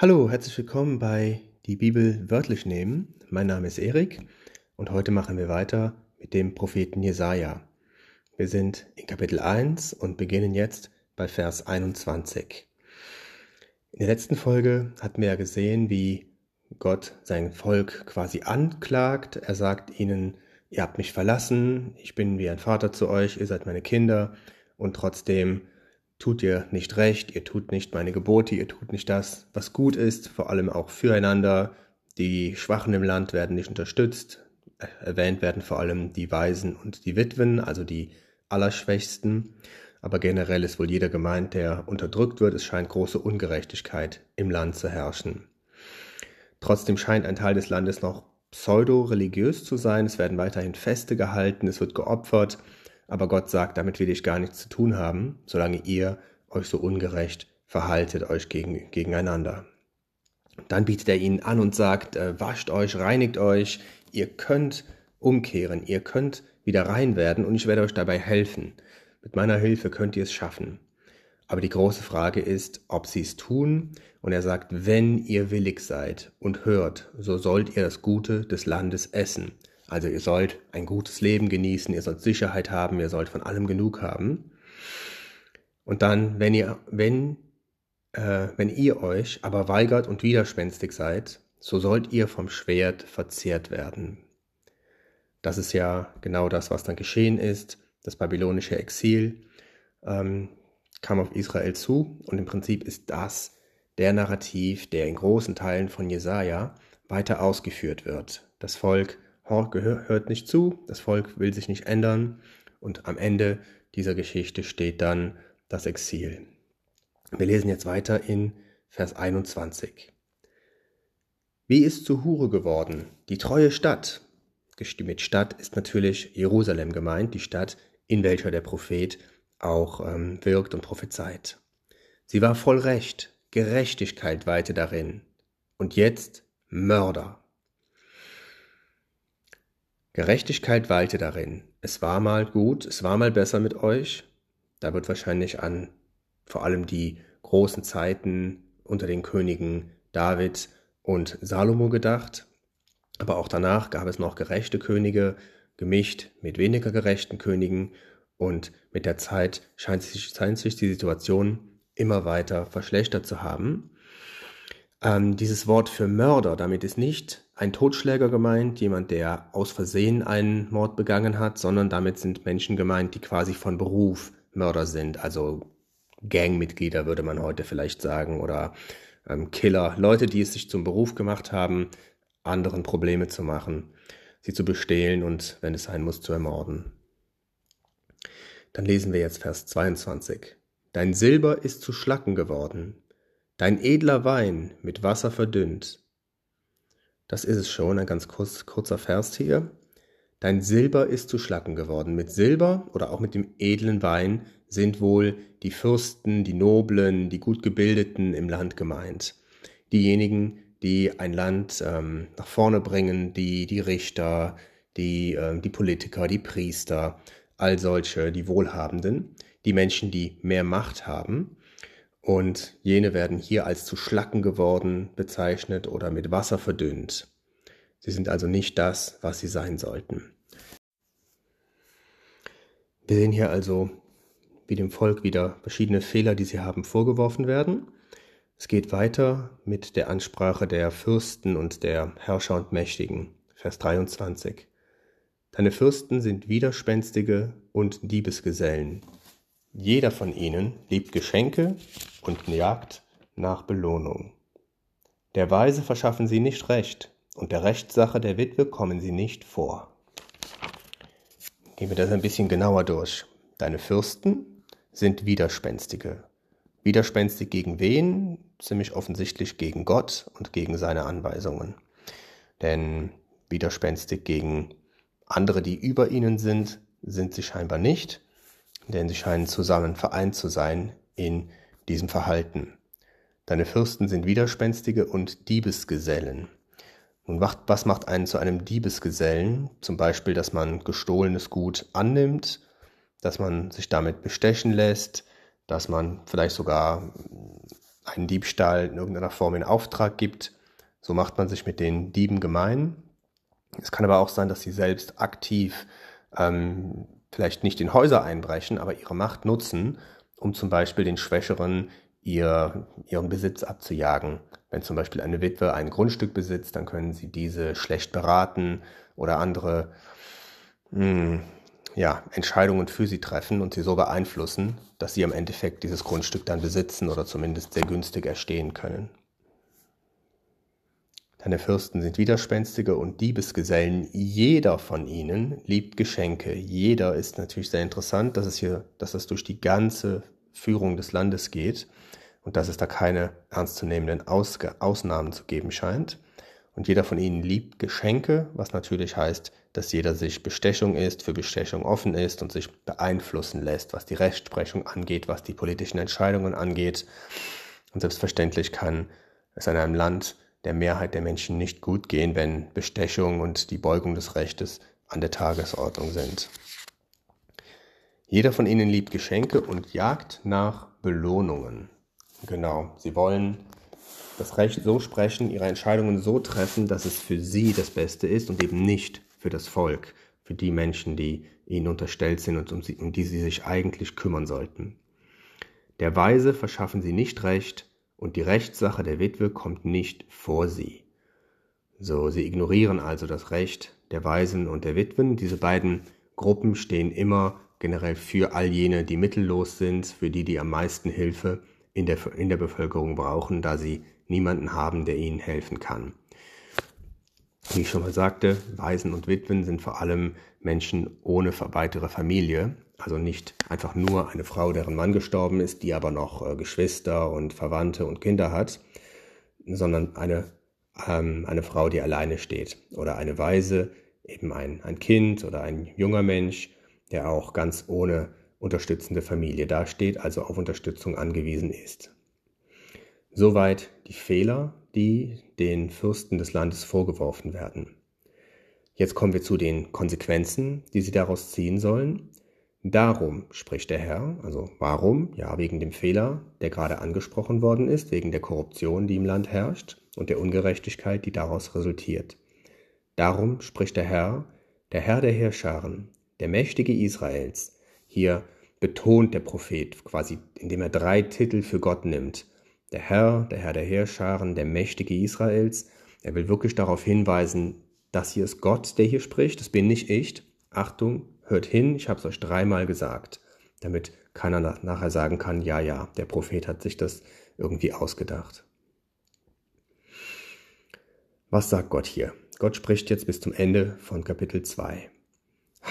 Hallo, herzlich willkommen bei Die Bibel wörtlich nehmen. Mein Name ist Erik und heute machen wir weiter mit dem Propheten Jesaja. Wir sind in Kapitel 1 und beginnen jetzt bei Vers 21. In der letzten Folge hatten wir ja gesehen, wie Gott sein Volk quasi anklagt. Er sagt ihnen, ihr habt mich verlassen, ich bin wie ein Vater zu euch, ihr seid meine Kinder und trotzdem tut ihr nicht recht, ihr tut nicht meine Gebote, ihr tut nicht das, was gut ist, vor allem auch füreinander. Die Schwachen im Land werden nicht unterstützt. Erwähnt werden vor allem die Waisen und die Witwen, also die Allerschwächsten. Aber generell ist wohl jeder gemeint, der unterdrückt wird. Es scheint große Ungerechtigkeit im Land zu herrschen. Trotzdem scheint ein Teil des Landes noch pseudo-religiös zu sein. Es werden weiterhin Feste gehalten, es wird geopfert aber Gott sagt, damit will ich gar nichts zu tun haben, solange ihr euch so ungerecht verhaltet euch gegen, gegeneinander. Dann bietet er ihnen an und sagt, äh, wascht euch, reinigt euch, ihr könnt umkehren, ihr könnt wieder rein werden und ich werde euch dabei helfen. Mit meiner Hilfe könnt ihr es schaffen. Aber die große Frage ist, ob sie es tun. Und er sagt, wenn ihr willig seid und hört, so sollt ihr das Gute des Landes essen. Also ihr sollt ein gutes Leben genießen, ihr sollt Sicherheit haben, ihr sollt von allem genug haben. Und dann, wenn ihr, wenn, äh, wenn ihr euch aber weigert und widerspenstig seid, so sollt ihr vom Schwert verzehrt werden. Das ist ja genau das, was dann geschehen ist. Das babylonische Exil ähm, kam auf Israel zu und im Prinzip ist das der Narrativ, der in großen Teilen von Jesaja weiter ausgeführt wird. Das Volk hört nicht zu, das Volk will sich nicht ändern und am Ende dieser Geschichte steht dann das Exil. Wir lesen jetzt weiter in Vers 21. Wie ist zu Hure geworden, die treue Stadt? Mit Stadt ist natürlich Jerusalem gemeint, die Stadt, in welcher der Prophet auch ähm, wirkt und prophezeit. Sie war voll Recht, Gerechtigkeit weite darin. Und jetzt Mörder. Gerechtigkeit walte darin. Es war mal gut, es war mal besser mit euch. Da wird wahrscheinlich an vor allem die großen Zeiten unter den Königen David und Salomo gedacht. Aber auch danach gab es noch gerechte Könige, gemischt mit weniger gerechten Königen. Und mit der Zeit scheint sich, scheint sich die Situation immer weiter verschlechtert zu haben. Ähm, dieses Wort für Mörder, damit ist nicht ein Totschläger gemeint, jemand, der aus Versehen einen Mord begangen hat, sondern damit sind Menschen gemeint, die quasi von Beruf Mörder sind, also Gangmitglieder würde man heute vielleicht sagen oder ähm, Killer, Leute, die es sich zum Beruf gemacht haben, anderen Probleme zu machen, sie zu bestehlen und, wenn es sein muss, zu ermorden. Dann lesen wir jetzt Vers 22. Dein Silber ist zu Schlacken geworden, Dein edler Wein mit Wasser verdünnt. Das ist es schon, ein ganz kurz, kurzer Vers hier. Dein Silber ist zu Schlacken geworden. Mit Silber oder auch mit dem edlen Wein sind wohl die Fürsten, die Noblen, die gut gebildeten im Land gemeint. Diejenigen, die ein Land ähm, nach vorne bringen, die, die Richter, die, äh, die Politiker, die Priester, all solche, die Wohlhabenden, die Menschen, die mehr Macht haben und jene werden hier als zu Schlacken geworden bezeichnet oder mit Wasser verdünnt. Sie sind also nicht das, was sie sein sollten. Wir sehen hier also, wie dem Volk wieder verschiedene Fehler, die sie haben, vorgeworfen werden. Es geht weiter mit der Ansprache der Fürsten und der Herrscher und Mächtigen. Vers 23. Deine Fürsten sind Widerspenstige und Diebesgesellen. Jeder von ihnen liebt Geschenke und jagt nach Belohnung. Der Weise verschaffen sie nicht Recht, und der Rechtssache der Witwe kommen sie nicht vor. Gehen wir das ein bisschen genauer durch. Deine Fürsten sind Widerspenstige. Widerspenstig gegen wen? Ziemlich offensichtlich gegen Gott und gegen seine Anweisungen. Denn widerspenstig gegen andere, die über ihnen sind, sind sie scheinbar nicht denn sie scheinen zusammen vereint zu sein in diesem Verhalten. Deine Fürsten sind Widerspenstige und Diebesgesellen. Nun, was macht einen zu einem Diebesgesellen? Zum Beispiel, dass man gestohlenes Gut annimmt, dass man sich damit bestechen lässt, dass man vielleicht sogar einen Diebstahl in irgendeiner Form in Auftrag gibt. So macht man sich mit den Dieben gemein. Es kann aber auch sein, dass sie selbst aktiv ähm, vielleicht nicht in Häuser einbrechen, aber ihre Macht nutzen, um zum Beispiel den Schwächeren ihr, ihren Besitz abzujagen. Wenn zum Beispiel eine Witwe ein Grundstück besitzt, dann können sie diese schlecht beraten oder andere mh, hm, ja, Entscheidungen für sie treffen und sie so beeinflussen, dass sie am Endeffekt dieses Grundstück dann besitzen oder zumindest sehr günstig erstehen können. Deine Fürsten sind Widerspenstige und Diebesgesellen. Jeder von ihnen liebt Geschenke. Jeder ist natürlich sehr interessant, dass es hier, dass es durch die ganze Führung des Landes geht und dass es da keine ernstzunehmenden Ausge Ausnahmen zu geben scheint. Und jeder von ihnen liebt Geschenke, was natürlich heißt, dass jeder sich Bestechung ist, für Bestechung offen ist und sich beeinflussen lässt, was die Rechtsprechung angeht, was die politischen Entscheidungen angeht. Und selbstverständlich kann es in einem Land der Mehrheit der Menschen nicht gut gehen, wenn Bestechung und die Beugung des Rechtes an der Tagesordnung sind. Jeder von ihnen liebt Geschenke und jagt nach Belohnungen. Genau, sie wollen das Recht so sprechen, ihre Entscheidungen so treffen, dass es für sie das Beste ist und eben nicht für das Volk, für die Menschen, die ihnen unterstellt sind und um, sie, um die sie sich eigentlich kümmern sollten. Der Weise verschaffen sie nicht Recht, und die Rechtssache der Witwe kommt nicht vor sie. So, sie ignorieren also das Recht der Waisen und der Witwen. Diese beiden Gruppen stehen immer generell für all jene, die mittellos sind, für die, die am meisten Hilfe in der, in der Bevölkerung brauchen, da sie niemanden haben, der ihnen helfen kann. Wie ich schon mal sagte, Waisen und Witwen sind vor allem Menschen ohne weitere Familie, also nicht einfach nur eine Frau, deren Mann gestorben ist, die aber noch äh, Geschwister und Verwandte und Kinder hat, sondern eine, ähm, eine Frau, die alleine steht. Oder eine Waise, eben ein, ein Kind oder ein junger Mensch, der auch ganz ohne unterstützende Familie dasteht, also auf Unterstützung angewiesen ist. Soweit die Fehler, die den Fürsten des Landes vorgeworfen werden. Jetzt kommen wir zu den Konsequenzen, die sie daraus ziehen sollen. Darum spricht der Herr, also warum? Ja, wegen dem Fehler, der gerade angesprochen worden ist, wegen der Korruption, die im Land herrscht und der Ungerechtigkeit, die daraus resultiert. Darum spricht der Herr, der Herr der Heerscharen, der Mächtige Israels. Hier betont der Prophet quasi, indem er drei Titel für Gott nimmt. Der Herr, der Herr der Heerscharen, der Mächtige Israels. Er will wirklich darauf hinweisen, das hier ist Gott, der hier spricht, das bin nicht ich. Achtung, hört hin, ich habe es euch dreimal gesagt, damit keiner nachher sagen kann, ja, ja, der Prophet hat sich das irgendwie ausgedacht. Was sagt Gott hier? Gott spricht jetzt bis zum Ende von Kapitel 2.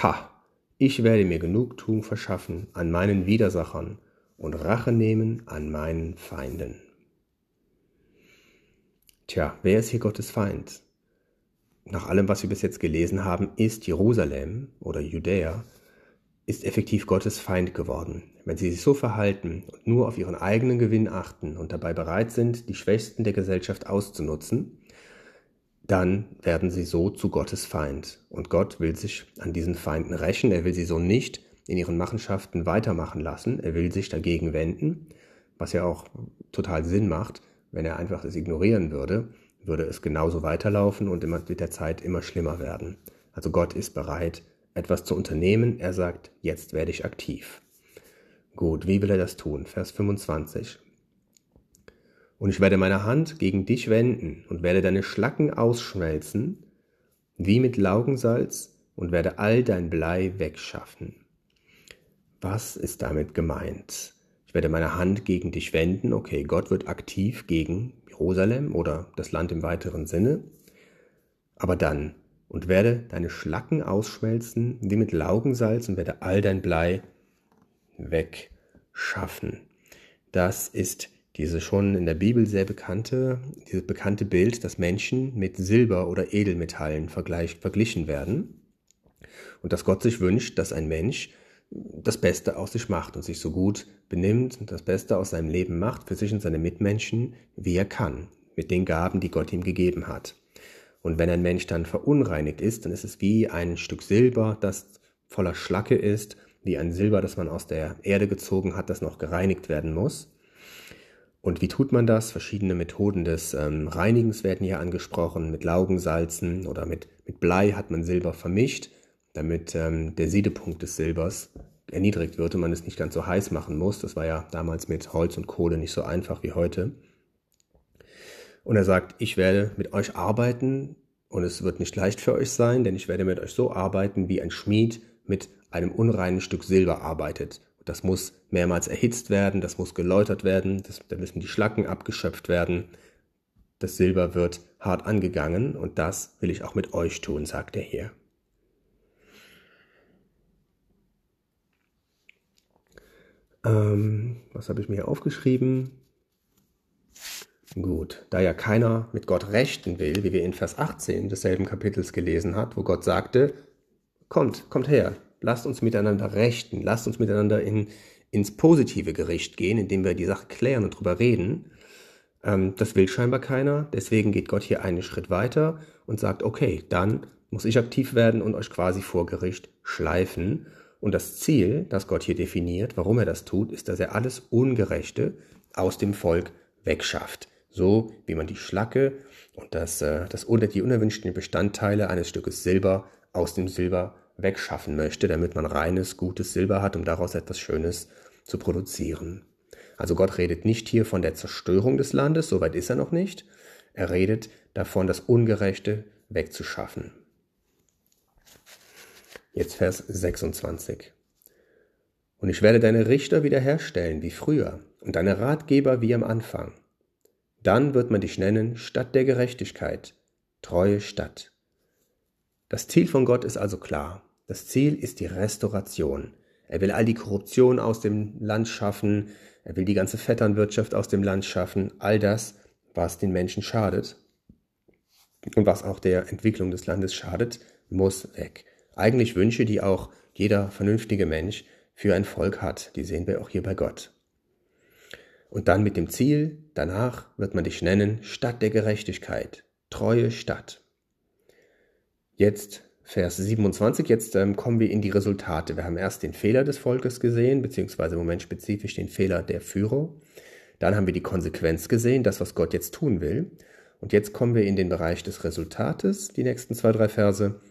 Ha, ich werde mir Genugtuung verschaffen an meinen Widersachern und Rache nehmen an meinen Feinden. Tja, wer ist hier Gottes Feind? Nach allem, was wir bis jetzt gelesen haben, ist Jerusalem oder Judäa, ist effektiv Gottes Feind geworden. Wenn sie sich so verhalten und nur auf ihren eigenen Gewinn achten und dabei bereit sind, die Schwächsten der Gesellschaft auszunutzen, dann werden sie so zu Gottes Feind. Und Gott will sich an diesen Feinden rächen. Er will sie so nicht in ihren Machenschaften weitermachen lassen. Er will sich dagegen wenden, was ja auch total Sinn macht, wenn er einfach es ignorieren würde würde es genauso weiterlaufen und immer mit der Zeit immer schlimmer werden. Also Gott ist bereit, etwas zu unternehmen. Er sagt, jetzt werde ich aktiv. Gut, wie will er das tun? Vers 25. Und ich werde meine Hand gegen dich wenden und werde deine Schlacken ausschmelzen, wie mit Laugensalz, und werde all dein Blei wegschaffen. Was ist damit gemeint? Ich werde meine Hand gegen dich wenden. Okay, Gott wird aktiv gegen Jerusalem oder das Land im weiteren Sinne. Aber dann, und werde deine Schlacken ausschmelzen wie mit Laugensalz und werde all dein Blei wegschaffen. Das ist diese schon in der Bibel sehr bekannte, dieses bekannte Bild, dass Menschen mit Silber oder Edelmetallen verglichen werden und dass Gott sich wünscht, dass ein Mensch das Beste aus sich macht und sich so gut benimmt und das Beste aus seinem Leben macht für sich und seine Mitmenschen, wie er kann, mit den Gaben, die Gott ihm gegeben hat. Und wenn ein Mensch dann verunreinigt ist, dann ist es wie ein Stück Silber, das voller Schlacke ist, wie ein Silber, das man aus der Erde gezogen hat, das noch gereinigt werden muss. Und wie tut man das? Verschiedene Methoden des ähm, Reinigens werden hier angesprochen. Mit Laugensalzen oder mit, mit Blei hat man Silber vermischt, damit ähm, der Siedepunkt des Silbers erniedrigt wird und man es nicht ganz so heiß machen muss. Das war ja damals mit Holz und Kohle nicht so einfach wie heute. Und er sagt, ich werde mit euch arbeiten und es wird nicht leicht für euch sein, denn ich werde mit euch so arbeiten, wie ein Schmied mit einem unreinen Stück Silber arbeitet. Das muss mehrmals erhitzt werden, das muss geläutert werden, das, da müssen die Schlacken abgeschöpft werden. Das Silber wird hart angegangen und das will ich auch mit euch tun, sagt er hier. Ähm, was habe ich mir hier aufgeschrieben? Gut, da ja keiner mit Gott rechten will, wie wir in Vers 18 desselben Kapitels gelesen hat, wo Gott sagte, kommt, kommt her, lasst uns miteinander rechten, lasst uns miteinander in, ins positive Gericht gehen, indem wir die Sache klären und drüber reden. Ähm, das will scheinbar keiner, deswegen geht Gott hier einen Schritt weiter und sagt, okay, dann muss ich aktiv werden und euch quasi vor Gericht schleifen. Und das Ziel, das Gott hier definiert, warum er das tut, ist, dass er alles Ungerechte aus dem Volk wegschafft. So wie man die Schlacke und das, äh, das, die unerwünschten Bestandteile eines Stückes Silber aus dem Silber wegschaffen möchte, damit man reines, gutes Silber hat, um daraus etwas Schönes zu produzieren. Also Gott redet nicht hier von der Zerstörung des Landes, soweit ist er noch nicht. Er redet davon, das Ungerechte wegzuschaffen. Jetzt Vers 26. Und ich werde deine Richter wiederherstellen wie früher und deine Ratgeber wie am Anfang. Dann wird man dich nennen Stadt der Gerechtigkeit, treue Stadt. Das Ziel von Gott ist also klar. Das Ziel ist die Restauration. Er will all die Korruption aus dem Land schaffen, er will die ganze Vetternwirtschaft aus dem Land schaffen, all das, was den Menschen schadet und was auch der Entwicklung des Landes schadet, muss weg. Eigentlich Wünsche, die auch jeder vernünftige Mensch für ein Volk hat, die sehen wir auch hier bei Gott. Und dann mit dem Ziel, danach wird man dich nennen Stadt der Gerechtigkeit, treue Stadt. Jetzt Vers 27, jetzt ähm, kommen wir in die Resultate. Wir haben erst den Fehler des Volkes gesehen, beziehungsweise im Moment spezifisch den Fehler der Führer. Dann haben wir die Konsequenz gesehen, das, was Gott jetzt tun will. Und jetzt kommen wir in den Bereich des Resultates, die nächsten zwei, drei Verse,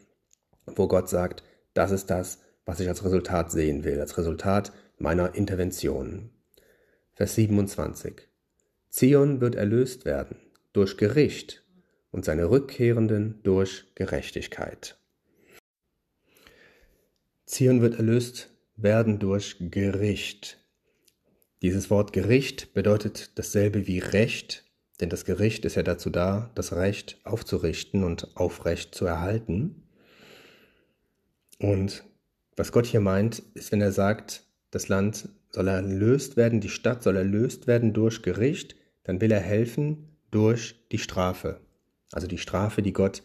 wo Gott sagt, das ist das, was ich als Resultat sehen will, als Resultat meiner Intervention. Vers 27. Zion wird erlöst werden durch Gericht und seine Rückkehrenden durch Gerechtigkeit. Zion wird erlöst werden durch Gericht. Dieses Wort Gericht bedeutet dasselbe wie Recht, denn das Gericht ist ja dazu da, das Recht aufzurichten und aufrecht zu erhalten. Und was Gott hier meint, ist, wenn er sagt, das Land soll erlöst werden, die Stadt soll erlöst werden durch Gericht, dann will er helfen durch die Strafe. Also die Strafe, die Gott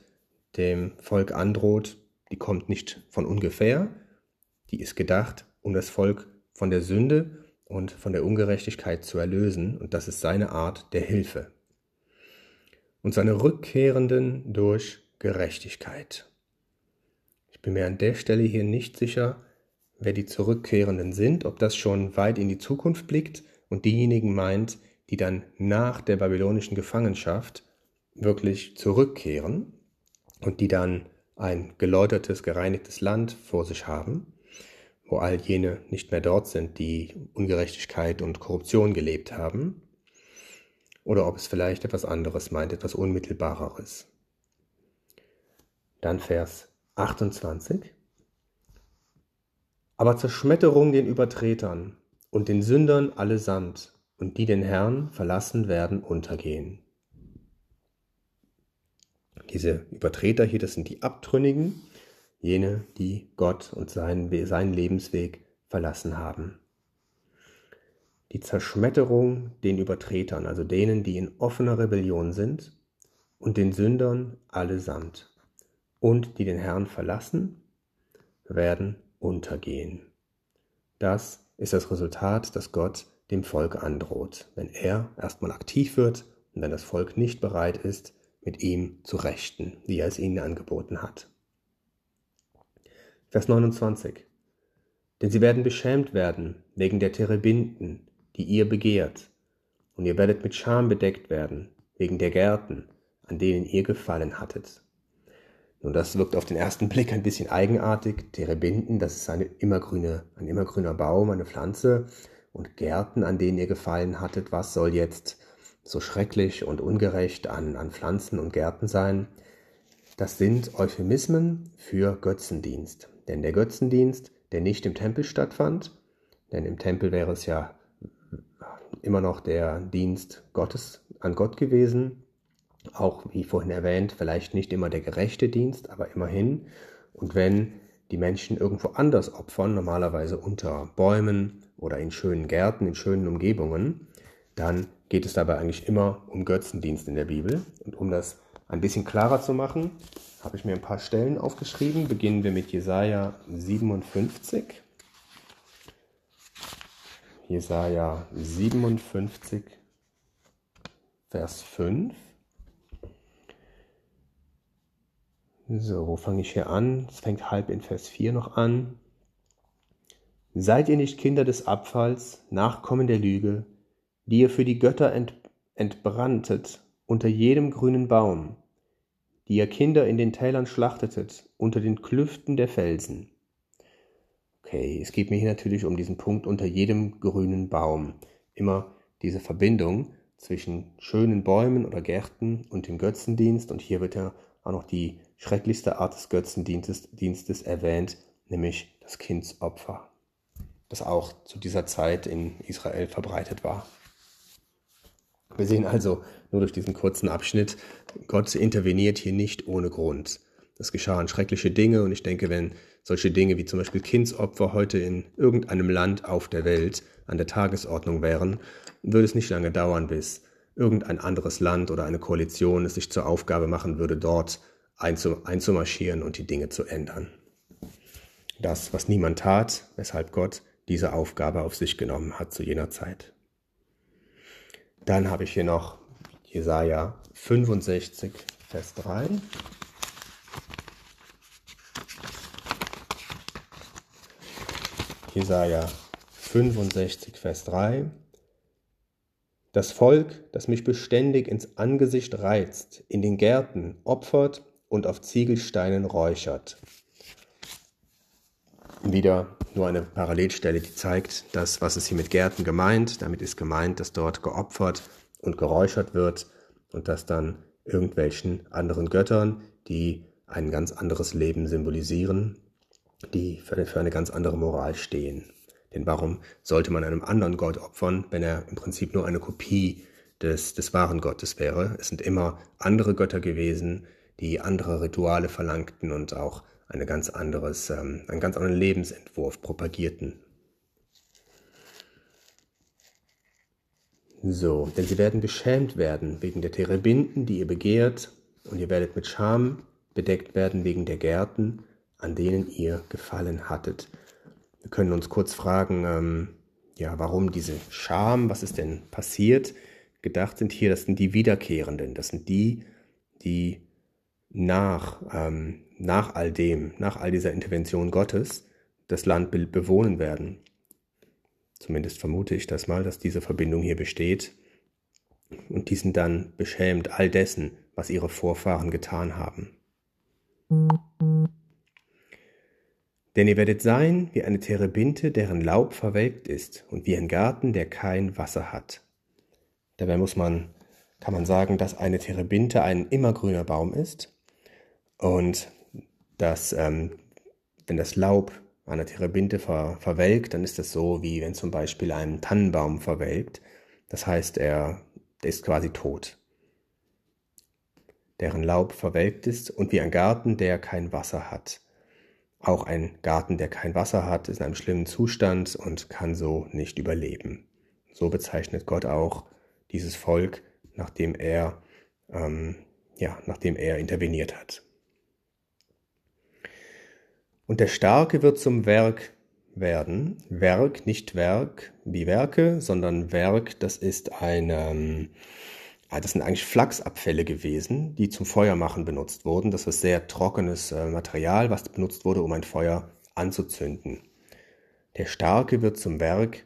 dem Volk androht, die kommt nicht von ungefähr, die ist gedacht, um das Volk von der Sünde und von der Ungerechtigkeit zu erlösen, und das ist seine Art der Hilfe. Und seine Rückkehrenden durch Gerechtigkeit. Ich bin mir an der Stelle hier nicht sicher, wer die Zurückkehrenden sind, ob das schon weit in die Zukunft blickt und diejenigen meint, die dann nach der babylonischen Gefangenschaft wirklich zurückkehren und die dann ein geläutertes, gereinigtes Land vor sich haben, wo all jene nicht mehr dort sind, die Ungerechtigkeit und Korruption gelebt haben, oder ob es vielleicht etwas anderes meint, etwas Unmittelbareres. Dann Vers 28. Aber Zerschmetterung den Übertretern und den Sündern allesamt, und die den Herrn verlassen werden, untergehen. Diese Übertreter hier, das sind die Abtrünnigen, jene, die Gott und seinen, seinen Lebensweg verlassen haben. Die Zerschmetterung den Übertretern, also denen, die in offener Rebellion sind, und den Sündern allesamt, und die den Herrn verlassen, werden untergehen. Das ist das Resultat, das Gott dem Volk androht, wenn er erstmal aktiv wird und wenn das Volk nicht bereit ist, mit ihm zu rechten, wie er es ihnen angeboten hat. Vers 29. Denn sie werden beschämt werden wegen der Terebinden, die ihr begehrt, und ihr werdet mit Scham bedeckt werden, wegen der Gärten, an denen ihr gefallen hattet. Nun, das wirkt auf den ersten Blick ein bisschen eigenartig. Terebinden, das ist eine immergrüne, ein immergrüner Baum, eine Pflanze. Und Gärten, an denen ihr gefallen hattet, was soll jetzt so schrecklich und ungerecht an, an Pflanzen und Gärten sein? Das sind Euphemismen für Götzendienst. Denn der Götzendienst, der nicht im Tempel stattfand, denn im Tempel wäre es ja immer noch der Dienst Gottes an Gott gewesen, auch wie vorhin erwähnt, vielleicht nicht immer der gerechte Dienst, aber immerhin. Und wenn die Menschen irgendwo anders opfern, normalerweise unter Bäumen oder in schönen Gärten, in schönen Umgebungen, dann geht es dabei eigentlich immer um Götzendienst in der Bibel. Und um das ein bisschen klarer zu machen, habe ich mir ein paar Stellen aufgeschrieben. Beginnen wir mit Jesaja 57. Jesaja 57, Vers 5. So, wo fange ich hier an? Es fängt halb in Vers 4 noch an. Seid ihr nicht Kinder des Abfalls, Nachkommen der Lüge, die ihr für die Götter ent entbranntet unter jedem grünen Baum, die ihr Kinder in den Tälern schlachtetet, unter den Klüften der Felsen? Okay, es geht mir hier natürlich um diesen Punkt unter jedem grünen Baum. Immer diese Verbindung zwischen schönen Bäumen oder Gärten und dem Götzendienst. Und hier wird ja auch noch die schrecklichste Art des Götzendienstes Dienstes erwähnt, nämlich das Kindsopfer, das auch zu dieser Zeit in Israel verbreitet war. Wir sehen also nur durch diesen kurzen Abschnitt, Gott interveniert hier nicht ohne Grund. Es geschahen schreckliche Dinge und ich denke, wenn solche Dinge wie zum Beispiel Kindsopfer heute in irgendeinem Land auf der Welt an der Tagesordnung wären, würde es nicht lange dauern, bis irgendein anderes Land oder eine Koalition es sich zur Aufgabe machen würde, dort einzumarschieren und die Dinge zu ändern. Das, was niemand tat, weshalb Gott diese Aufgabe auf sich genommen hat zu jener Zeit. Dann habe ich hier noch Jesaja 65, Vers 3. Jesaja 65, Vers 3. Das Volk, das mich beständig ins Angesicht reizt, in den Gärten opfert und auf Ziegelsteinen räuchert. Wieder nur eine Parallelstelle, die zeigt, dass, was ist hier mit Gärten gemeint. Damit ist gemeint, dass dort geopfert und geräuchert wird und dass dann irgendwelchen anderen Göttern, die ein ganz anderes Leben symbolisieren, die für eine, für eine ganz andere Moral stehen. Denn warum sollte man einem anderen Gott opfern, wenn er im Prinzip nur eine Kopie des, des wahren Gottes wäre? Es sind immer andere Götter gewesen, die andere Rituale verlangten und auch eine ganz anderes, ähm, einen ganz anderen Lebensentwurf propagierten. So, denn sie werden beschämt werden wegen der Terebinden, die ihr begehrt, und ihr werdet mit Scham bedeckt werden wegen der Gärten, an denen ihr gefallen hattet. Wir können uns kurz fragen, ähm, ja, warum diese Scham, was ist denn passiert? Gedacht sind hier, das sind die Wiederkehrenden, das sind die, die nach, ähm, nach all dem, nach all dieser Intervention Gottes das Land be bewohnen werden. Zumindest vermute ich das mal, dass diese Verbindung hier besteht. Und die sind dann beschämt all dessen, was ihre Vorfahren getan haben. Denn ihr werdet sein wie eine Terebinte, deren Laub verwelkt ist, und wie ein Garten, der kein Wasser hat. Dabei muss man, kann man sagen, dass eine Terebinte ein immergrüner Baum ist und dass, ähm, wenn das Laub einer Terebinte ver verwelkt, dann ist das so, wie wenn zum Beispiel ein Tannenbaum verwelkt. Das heißt, er ist quasi tot. Deren Laub verwelkt ist und wie ein Garten, der kein Wasser hat. Auch ein Garten, der kein Wasser hat, ist in einem schlimmen Zustand und kann so nicht überleben. So bezeichnet Gott auch dieses Volk, nachdem er, ähm, ja, nachdem er interveniert hat. Und der Starke wird zum Werk werden. Werk, nicht Werk wie Werke, sondern Werk, das ist eine, ähm, das sind eigentlich Flachsabfälle gewesen, die zum Feuermachen benutzt wurden. Das ist sehr trockenes äh, Material, was benutzt wurde, um ein Feuer anzuzünden. Der Starke wird zum Werk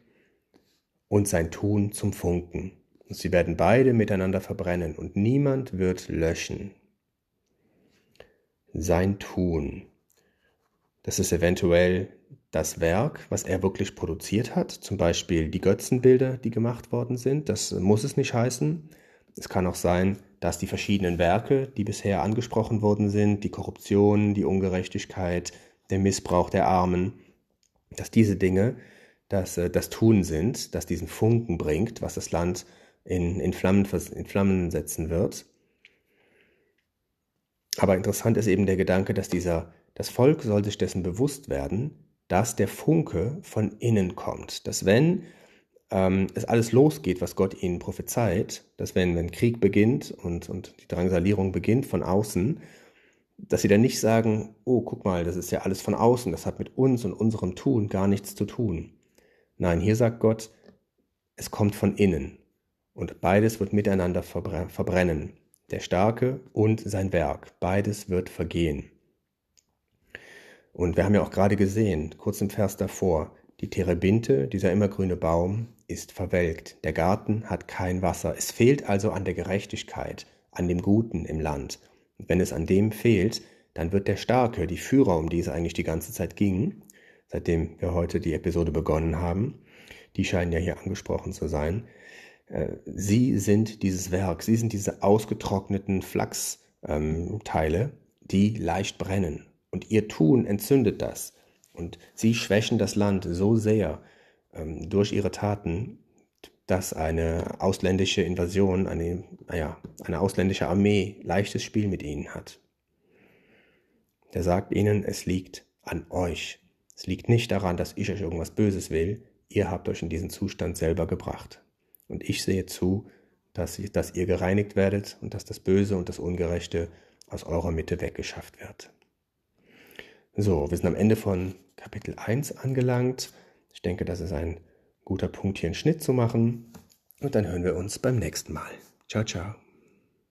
und sein Tun zum Funken. und sie werden beide miteinander verbrennen und niemand wird löschen. Sein Tun. Das ist eventuell das Werk, was er wirklich produziert hat, zum Beispiel die Götzenbilder, die gemacht worden sind. Das muss es nicht heißen. Es kann auch sein, dass die verschiedenen Werke, die bisher angesprochen worden sind, die Korruption, die Ungerechtigkeit, der Missbrauch der Armen, dass diese Dinge das, äh, das Tun sind, das diesen Funken bringt, was das Land in, in, Flammen, in Flammen setzen wird. Aber interessant ist eben der Gedanke, dass dieser, das Volk soll sich dessen bewusst werden, dass der Funke von innen kommt. Dass wenn ähm, es alles losgeht, was Gott ihnen prophezeit, dass wenn, wenn Krieg beginnt und, und die Drangsalierung beginnt von außen, dass sie dann nicht sagen, oh, guck mal, das ist ja alles von außen, das hat mit uns und unserem Tun gar nichts zu tun. Nein, hier sagt Gott, es kommt von innen und beides wird miteinander verbrennen, der Starke und sein Werk, beides wird vergehen. Und wir haben ja auch gerade gesehen, kurz im Vers davor, die Terebinte, dieser immergrüne Baum, ist verwelkt. Der Garten hat kein Wasser. Es fehlt also an der Gerechtigkeit, an dem Guten im Land. Und wenn es an dem fehlt, dann wird der Starke, die Führer, um die es eigentlich die ganze Zeit ging, seitdem wir heute die Episode begonnen haben, die scheinen ja hier angesprochen zu sein, äh, sie sind dieses Werk, sie sind diese ausgetrockneten Flachsteile, ähm, die leicht brennen. Und ihr Tun entzündet das. Und sie schwächen das Land so sehr ähm, durch ihre Taten, dass eine ausländische Invasion, eine, naja, eine ausländische Armee leichtes Spiel mit ihnen hat. Der sagt ihnen, es liegt an euch. Es liegt nicht daran, dass ich euch irgendwas Böses will. Ihr habt euch in diesen Zustand selber gebracht. Und ich sehe zu, dass, dass ihr gereinigt werdet und dass das Böse und das Ungerechte aus eurer Mitte weggeschafft wird. So, wir sind am Ende von Kapitel 1 angelangt. Ich denke, das ist ein guter Punkt, hier einen Schnitt zu machen. Und dann hören wir uns beim nächsten Mal. Ciao, ciao.